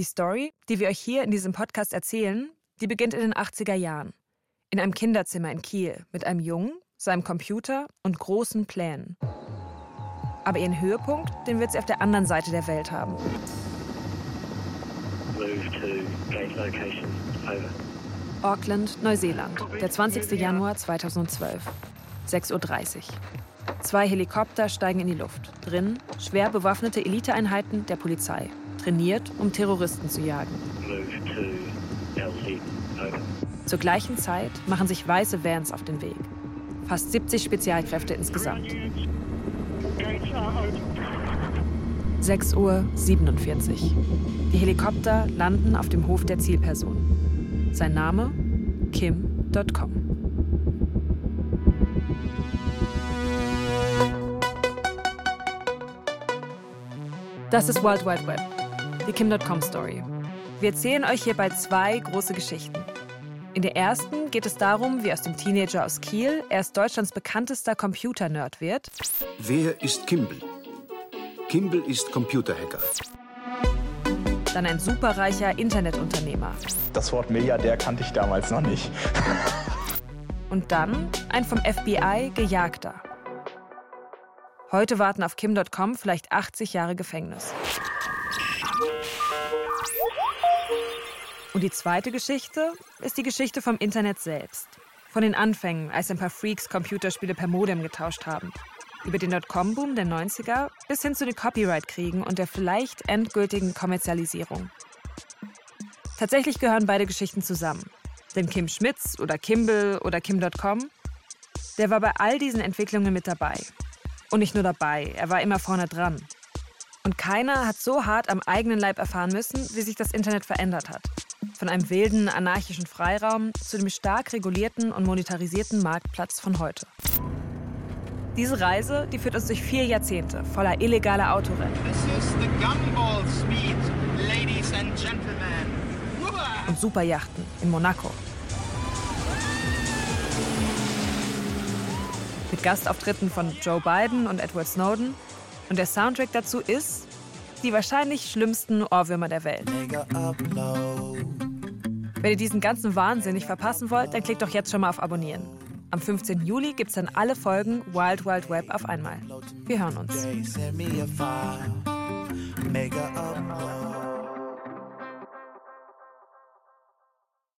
Die Story, die wir euch hier in diesem Podcast erzählen, die beginnt in den 80er Jahren. In einem Kinderzimmer in Kiel mit einem Jungen, seinem Computer und großen Plänen. Aber ihren Höhepunkt, den wird sie auf der anderen Seite der Welt haben. Auckland, Neuseeland, der 20. Januar 2012, 6.30 Uhr. Zwei Helikopter steigen in die Luft. Drin schwer bewaffnete Eliteeinheiten der Polizei, trainiert, um Terroristen zu jagen. Zur gleichen Zeit machen sich weiße Vans auf den Weg. Fast 70 Spezialkräfte insgesamt. 6.47 Uhr. Die Helikopter landen auf dem Hof der Zielperson. Sein Name? Kim.com. Das ist World Wide Web, die Kim.com Story. Wir erzählen euch hierbei zwei große Geschichten. In der ersten geht es darum, wie aus dem Teenager aus Kiel erst Deutschlands bekanntester Computer-Nerd wird. Wer ist Kimball? Kimball ist Computerhacker. Dann ein superreicher Internetunternehmer. Das Wort Milliardär kannte ich damals noch nicht. Und dann ein vom FBI gejagter. Heute warten auf Kim.com vielleicht 80 Jahre Gefängnis. Und die zweite Geschichte ist die Geschichte vom Internet selbst. Von den Anfängen, als ein paar Freaks Computerspiele per Modem getauscht haben. Über den Dotcom-Boom der 90er bis hin zu den Copyright-Kriegen und der vielleicht endgültigen Kommerzialisierung. Tatsächlich gehören beide Geschichten zusammen. Denn Kim Schmitz oder Kimball oder Kim.com, der war bei all diesen Entwicklungen mit dabei und nicht nur dabei, er war immer vorne dran. Und keiner hat so hart am eigenen Leib erfahren müssen, wie sich das Internet verändert hat. Von einem wilden, anarchischen Freiraum zu dem stark regulierten und monetarisierten Marktplatz von heute. Diese Reise, die führt uns durch vier Jahrzehnte voller illegaler Autorennen. Und Superjachten in Monaco. mit Gastauftritten von Joe Biden und Edward Snowden. Und der Soundtrack dazu ist die wahrscheinlich schlimmsten Ohrwürmer der Welt. Wenn ihr diesen ganzen Wahnsinn nicht verpassen wollt, dann klickt doch jetzt schon mal auf Abonnieren. Am 15. Juli gibt es dann alle Folgen Wild Wild Web auf einmal. Wir hören uns.